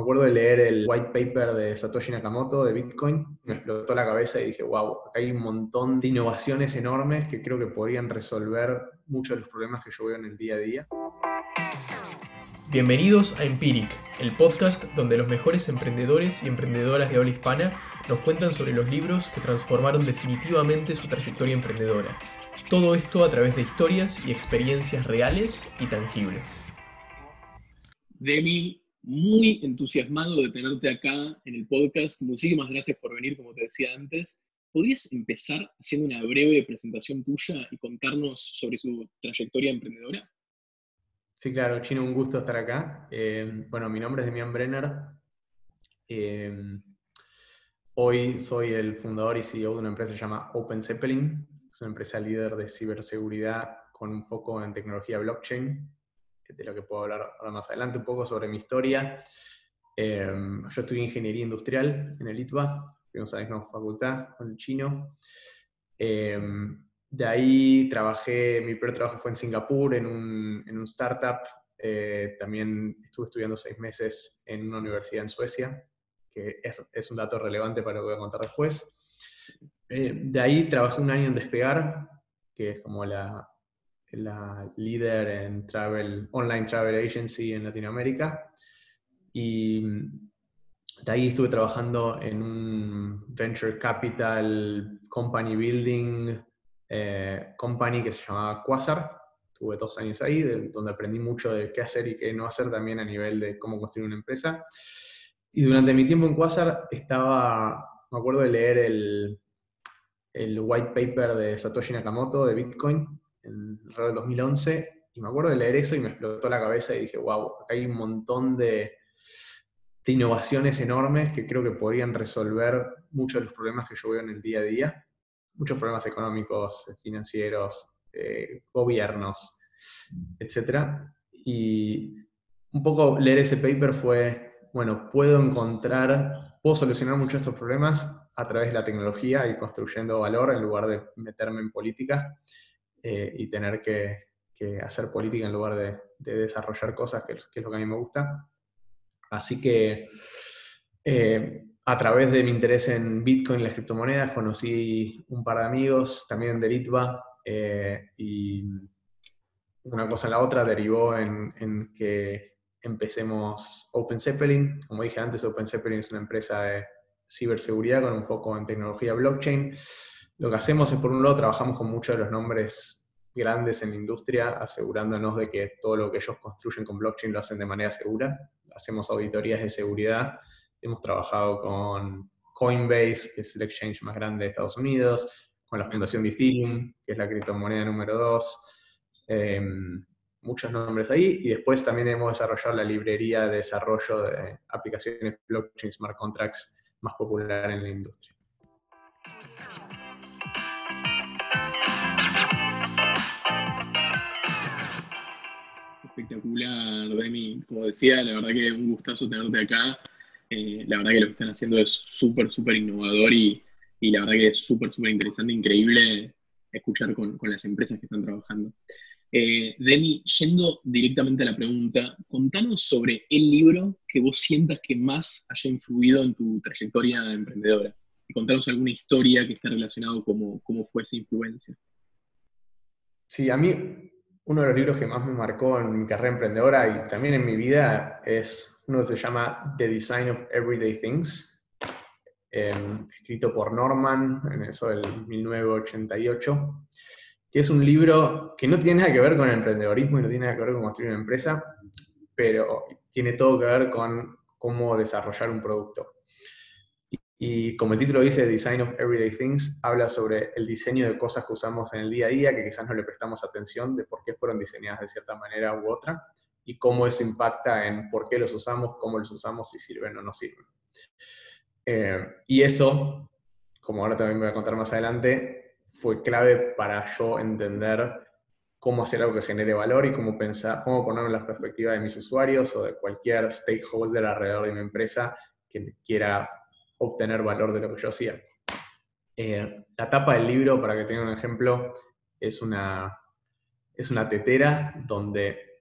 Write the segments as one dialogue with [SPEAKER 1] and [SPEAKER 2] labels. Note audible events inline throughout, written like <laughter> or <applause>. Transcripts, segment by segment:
[SPEAKER 1] Me acuerdo de leer el white paper de Satoshi Nakamoto de Bitcoin, me explotó la cabeza y dije, wow, acá hay un montón de innovaciones enormes que creo que podrían resolver muchos de los problemas que yo veo en el día a día.
[SPEAKER 2] Bienvenidos a Empiric, el podcast donde los mejores emprendedores y emprendedoras de habla hispana nos cuentan sobre los libros que transformaron definitivamente su trayectoria emprendedora. Todo esto a través de historias y experiencias reales y tangibles.
[SPEAKER 3] Demi, muy entusiasmado de tenerte acá en el podcast. Muchísimas gracias por venir, como te decía antes. ¿Podrías empezar haciendo una breve presentación tuya y contarnos sobre su trayectoria emprendedora?
[SPEAKER 1] Sí, claro, Chino, un gusto estar acá. Eh, bueno, mi nombre es Demian Brenner. Eh, hoy soy el fundador y CEO de una empresa que se llama Open Zeppelin. Es una empresa líder de ciberseguridad con un foco en tecnología blockchain de lo que puedo hablar ahora más adelante, un poco sobre mi historia. Em, yo estudié ingeniería industrial en el ITBA, fuimos a la misma facultad con el chino. Em, de ahí trabajé, mi primer trabajo fue en Singapur, en un, en un startup. Eh, también estuve estudiando seis meses en una universidad en Suecia, que es, es un dato relevante para lo que voy a contar después. Eh, de ahí trabajé un año en Despegar, que es como la, la líder en travel, online travel agency en Latinoamérica. Y de ahí estuve trabajando en un venture capital company building eh, company que se llamaba Quasar. Tuve dos años ahí, donde aprendí mucho de qué hacer y qué no hacer también a nivel de cómo construir una empresa. Y durante mi tiempo en Quasar estaba, me acuerdo de leer el, el white paper de Satoshi Nakamoto de Bitcoin, en alrededor del 2011, y me acuerdo de leer eso y me explotó la cabeza y dije, wow, acá hay un montón de, innovaciones enormes que creo que podrían resolver muchos de los problemas que yo veo en el día a día, muchos problemas económicos, financieros, eh, gobiernos, etc. Y un poco leer ese paper fue, bueno, puedo encontrar, puedo solucionar muchos de estos problemas a través de la tecnología y construyendo valor en lugar de meterme en política. Eh, y tener que, hacer política en lugar de, desarrollar cosas, que, es lo que a mí me gusta. Así que eh, a través de mi interés en Bitcoin y las criptomonedas conocí un par de amigos, también de Litva, eh, y una cosa en la otra derivó en, en, que empecemos Open Zeppelin. Como dije antes, Open Zeppelin es una empresa de ciberseguridad con un foco en tecnología blockchain. Lo que hacemos es, por un lado, trabajamos con muchos de los nombres grandes en la industria, asegurándonos de que todo lo que ellos construyen con blockchain lo hacen de manera segura. Hacemos auditorías de seguridad. Hemos trabajado con Coinbase, que es el exchange más grande de Estados Unidos, con la fundación de Ethereum, que es la criptomoneda número dos. Em, muchos nombres ahí. Y después también hemos desarrollado la librería de desarrollo de aplicaciones blockchain smart contracts más popular en la industria.
[SPEAKER 3] Espectacular, Demi. Como decía, la verdad que un gustazo tenerte acá. Eh, la verdad que lo que están haciendo es súper, súper innovador y, la verdad que es súper, súper interesante, increíble escuchar con, las empresas que están trabajando. Eh, Demi, yendo directamente a la pregunta, contanos sobre el libro que vos sientas que más haya influido en tu trayectoria emprendedora. Y contanos alguna historia que esté relacionado con cómo fue esa influencia.
[SPEAKER 1] Sí, a mí uno de los libros que más me marcó en mi carrera emprendedora y también en mi vida es uno que se llama The Design of Everyday Things, em, escrito por Norman en eso del 1988, que es un libro que no tiene nada que ver con el emprendedorismo y no tiene nada que ver con construir una empresa, pero tiene todo que ver con cómo desarrollar un producto. Y como el título dice, Design of Everyday Things, habla sobre el diseño de cosas que usamos en el día a día, que quizás no le prestamos atención de por qué fueron diseñadas de cierta manera u otra, y cómo eso impacta en por qué los usamos, cómo los usamos, si sirven o no sirven. Eh, y eso, como ahora también voy a contar más adelante, fue clave para yo entender cómo hacer algo que genere valor y cómo pensar, cómo ponerlo en la perspectiva de mis usuarios o de cualquier stakeholder alrededor de mi empresa que quiera obtener valor de lo que yo hacía. Eh, la tapa del libro, para que tengan un ejemplo, es una, es una tetera donde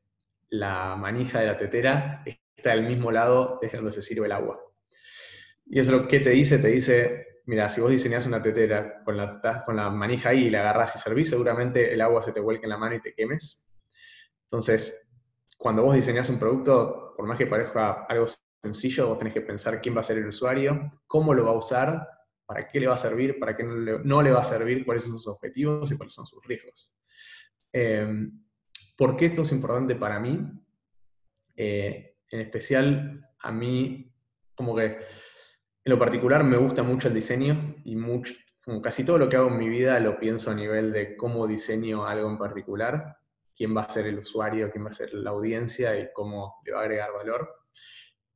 [SPEAKER 1] la manija de la tetera está del mismo lado desde donde se sirve el agua. Y eso lo que te dice, te dice, mira, si vos diseñás una tetera con la, con la manija ahí y la agarrás y servís, seguramente el agua se te vuelque en la mano y te quemes. Entonces, cuando vos diseñás un producto, por más que parezca algo sencillo, vos tenés que pensar quién va a ser el usuario, cómo lo va a usar, para qué le va a servir, para qué no le, va a servir, cuáles son sus objetivos y cuáles son sus riesgos. Em, ¿Por qué esto es importante para mí? Eh, en especial, a mí, como que en lo particular me gusta mucho el diseño y mucho, como casi todo lo que hago en mi vida lo pienso a nivel de cómo diseño algo en particular, quién va a ser el usuario, quién va a ser la audiencia y cómo le va a agregar valor.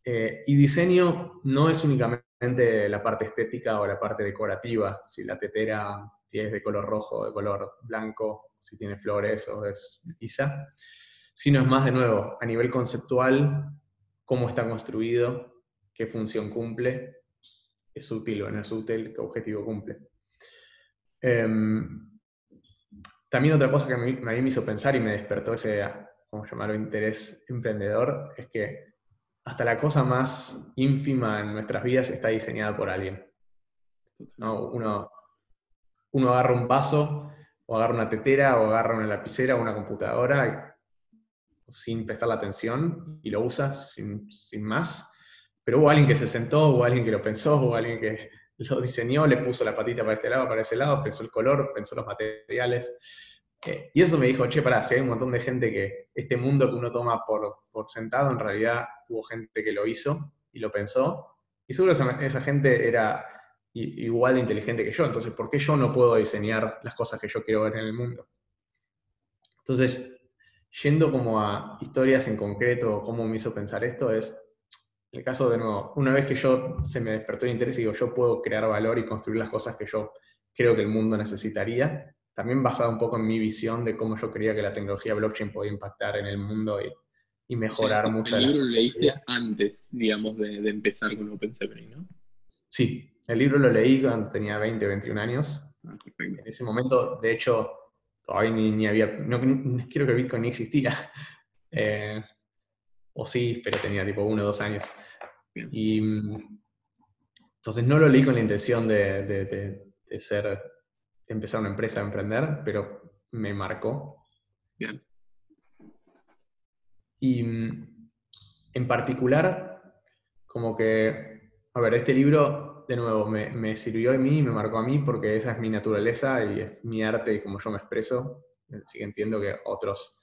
[SPEAKER 1] Eh, y diseño no es únicamente la parte estética o la parte decorativa, si la tetera es de color rojo, de color blanco, si tiene flores o es lisa, sino es más de nuevo a nivel conceptual, cómo está construido, qué función cumple, es útil o no es útil, qué objetivo cumple. Em, también otra cosa que a mí, me hizo pensar y me despertó ese, ¿cómo llamarlo?, interés emprendedor, es que hasta la cosa más ínfima en nuestras vidas está diseñada por alguien. Uno, uno agarra un vaso, o agarra una tetera, o agarra una lapicera o una computadora sin prestar la atención y lo usa sin, más. Pero hubo alguien que se sentó, hubo alguien que lo pensó, hubo alguien que lo diseñó, le puso la patita para este lado, para ese lado, pensó el color, pensó los materiales. Eh, y eso me dijo, che, pará, si hay un montón de gente que este mundo que uno toma por, por sentado, en realidad hubo gente que lo hizo y lo pensó. Y seguro esa, esa gente era igual de inteligente que yo. Entonces, ¿por qué yo no puedo diseñar las cosas que yo quiero ver en el mundo? Entonces, yendo como a historias en concreto, cómo me hizo pensar esto, es el caso de nuevo, una vez que yo se me despertó el interés y digo, yo puedo crear valor y construir las cosas que yo creo que el mundo necesitaría, también basado un poco en mi visión de cómo yo creía que la tecnología blockchain podía impactar en el mundo y, mejorar mucho.
[SPEAKER 3] El libro lo leíste antes, digamos, de, empezar con OpenSevery, ¿no?
[SPEAKER 1] Sí, el libro lo leí cuando tenía 20, 21 años. Ah, en ese momento, de hecho, todavía ni, había, no, quiero que Bitcoin ni existía. Eh, o sí, pero tenía tipo uno o dos años. Y entonces no lo leí con la intención de, de ser empezar una empresa a emprender, pero me marcó. Bien. Y mm, en particular, como que, a ver, este libro, de nuevo, me, sirvió a mí, me marcó a mí, porque esa es mi naturaleza y es mi arte y como yo me expreso. Así que entiendo que otros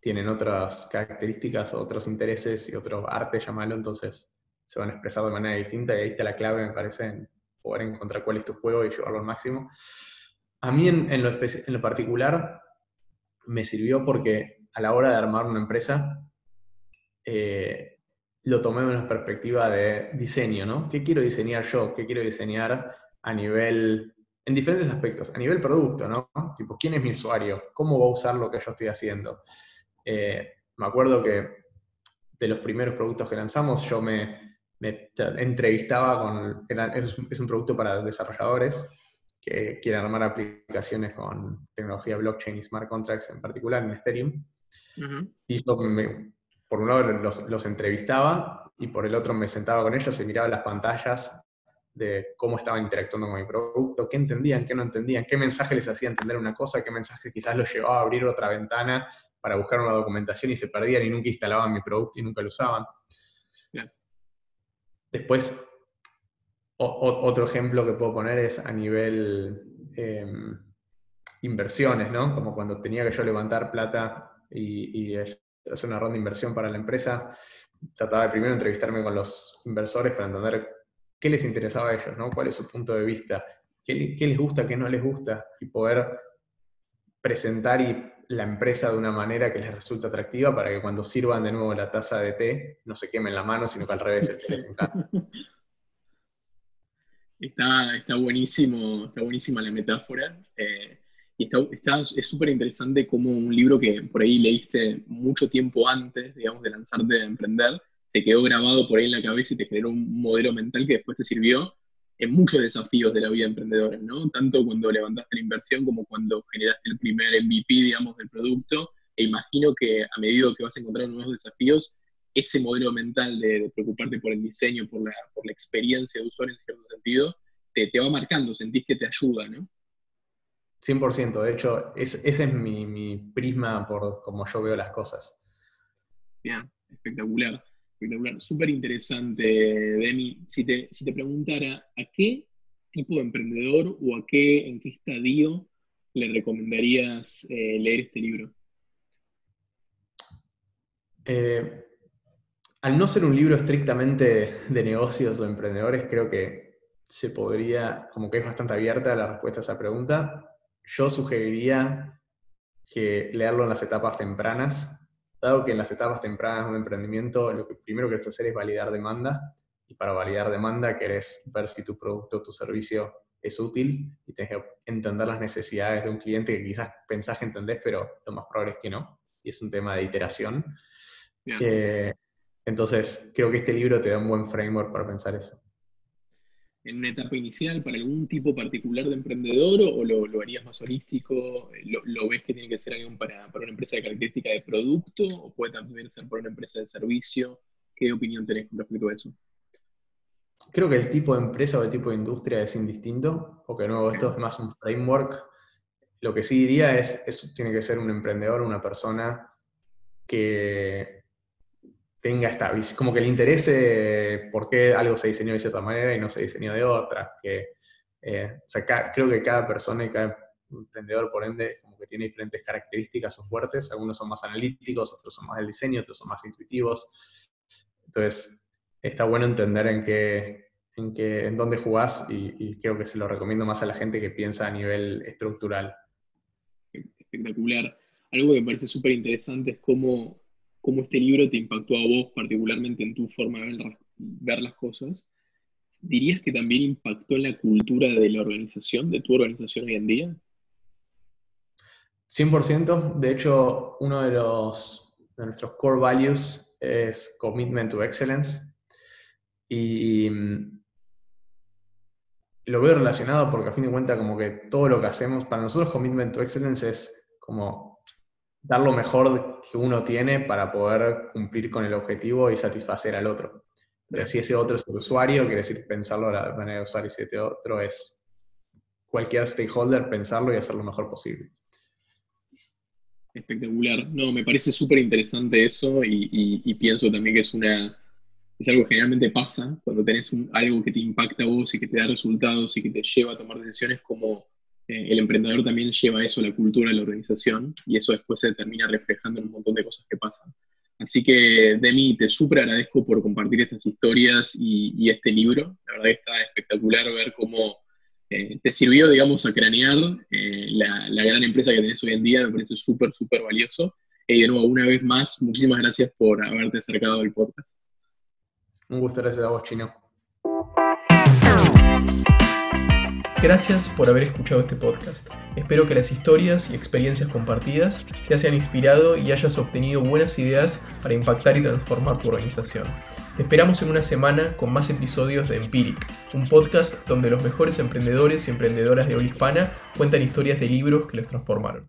[SPEAKER 1] tienen otras características, otros intereses y otro arte, llamarlo, entonces se van a expresar de manera distinta y ahí está la clave, me parece, en poder encontrar cuál es tu juego y llevarlo al máximo. A mí en, lo, particular me sirvió porque a la hora de armar una empresa eh, lo tomé en una perspectiva de diseño, ¿no? ¿Qué quiero diseñar yo? ¿Qué quiero diseñar a nivel, en diferentes aspectos, a nivel producto, ¿no? Tipo, ¿quién es mi usuario? ¿Cómo va a usar lo que yo estoy haciendo? Eh, me acuerdo que de los primeros productos que lanzamos, yo me, entrevistaba con, es un producto para desarrolladores, que quieren armar aplicaciones con tecnología blockchain y smart contracts, en particular en Ethereum. Y yo, por un lado, los, entrevistaba y por el otro me sentaba con ellos y miraba las pantallas de cómo estaban interactuando con mi producto, qué entendían, qué no entendían, qué mensaje les hacía entender una cosa, qué mensaje quizás los llevaba a abrir otra ventana para buscar una documentación y se perdían y nunca instalaban mi producto y nunca lo usaban. Después otro ejemplo que puedo poner es a nivel em, inversiones, ¿no? Como cuando tenía que yo levantar plata y, hacer una ronda de inversión para la empresa, trataba de primero entrevistarme con los inversores para entender qué les interesaba a ellos, ¿no? ¿Cuál es su punto de vista? ¿Qué, les gusta, qué no les gusta? Y poder presentar la empresa de una manera que les resulte atractiva para que cuando sirvan de nuevo la taza de té no se quemen la mano, sino que al revés el té les <laughs>
[SPEAKER 3] Está, está, buenísimo, está buenísima la metáfora. Eh, y está, es súper interesante como un libro que por ahí leíste mucho tiempo antes, digamos, de lanzarte a emprender, te quedó grabado por ahí en la cabeza y te generó un modelo mental que después te sirvió en muchos desafíos de la vida emprendedora, ¿no? Tanto cuando levantaste la inversión como cuando generaste el primer MVP, digamos, del producto. E imagino que a medida que vas a encontrar nuevos desafíos, ese modelo mental de, preocuparte por el diseño, por la, por la, experiencia de usuario en cierto sentido, te, te va marcando, sentís que te ayuda, ¿no?
[SPEAKER 1] 100%, de hecho, ese es mi, mi, prisma por cómo yo veo las cosas.
[SPEAKER 3] Bien, espectacular, espectacular. Súper interesante, Demi. Si te, si te preguntara, ¿a qué tipo de emprendedor o a qué, en qué estadio le recomendarías eh, leer este libro?
[SPEAKER 1] Eh, al no ser un libro estrictamente de negocios o emprendedores, creo que se podría, como que es bastante abierta la respuesta a esa pregunta, yo sugeriría que leerlo en las etapas tempranas, dado que en las etapas tempranas de un emprendimiento lo que primero querés hacer es validar demanda, y para validar demanda querés ver si tu producto o tu servicio es útil y tenés que entender las necesidades de un cliente que quizás pensás que entendés, pero lo más probable es que no, y es un tema de iteración. Eh, entonces, creo que este libro te da un buen framework para pensar eso
[SPEAKER 3] en una etapa inicial para algún tipo particular de emprendedor o lo, harías más holístico? ¿Lo, ves que tiene que ser algo para, una empresa de característica de producto o puede también ser para una empresa de servicio? ¿Qué opinión tenés con respecto a eso?
[SPEAKER 1] Creo que el tipo de empresa o el tipo de industria es indistinto, porque de nuevo esto es más un framework. Lo que sí diría es, es tiene que ser un emprendedor, una persona que tenga esta como que le interese por qué algo se diseñó de cierta manera y no se diseñó de otra. Que, eh, creo que cada persona y cada emprendedor, por ende, como que tiene diferentes características o fuertes. Algunos son más analíticos, otros son más del diseño, otros son más intuitivos. Entonces, está bueno entender en qué, en, qué, en dónde jugás y, y creo que se lo recomiendo más a la gente que piensa a nivel estructural.
[SPEAKER 3] Espectacular. Algo que me parece súper interesante es cómo cómo este libro te impactó a vos particularmente en tu forma de ver, las cosas, ¿dirías que también impactó en la cultura de la organización, de tu organización hoy en día?
[SPEAKER 1] 100%. De hecho, uno de, los, de nuestros core values es commitment to excellence. Y mm, lo veo relacionado porque a fin de cuentas como que todo lo que hacemos, para nosotros commitment to excellence es como dar lo mejor que uno tiene para poder cumplir con el objetivo y satisfacer al otro. Pero si ese otro es el usuario, quiere decir pensarlo de la manera de usuario, y si ese otro es cualquier stakeholder, pensarlo y hacer lo mejor posible.
[SPEAKER 3] Espectacular. No, me parece súper interesante eso y, pienso también que es una es algo que generalmente pasa cuando tenés algo que te impacta a vos y que te da resultados y que te lleva a tomar decisiones como eh, el emprendedor también lleva eso a la cultura de la organización y eso después se termina reflejando en un montón de cosas que pasan. Así que, Demi, te súper agradezco por compartir estas historias y, este libro. La verdad que está espectacular ver cómo eh, te sirvió, digamos, a cranear eh, la, la, gran empresa que tenés hoy en día. Me parece súper, súper valioso. Y de nuevo, una vez más, muchísimas gracias por haberte acercado al podcast.
[SPEAKER 1] Un gusto, gracias a vos, Chino.
[SPEAKER 2] Gracias por haber escuchado este podcast. Espero que las historias y experiencias compartidas te hayan inspirado y hayas obtenido buenas ideas para impactar y transformar tu organización. Te esperamos en una semana con más episodios de Empiric, un podcast donde los mejores emprendedores y emprendedoras de habla hispana cuentan historias de libros que los transformaron.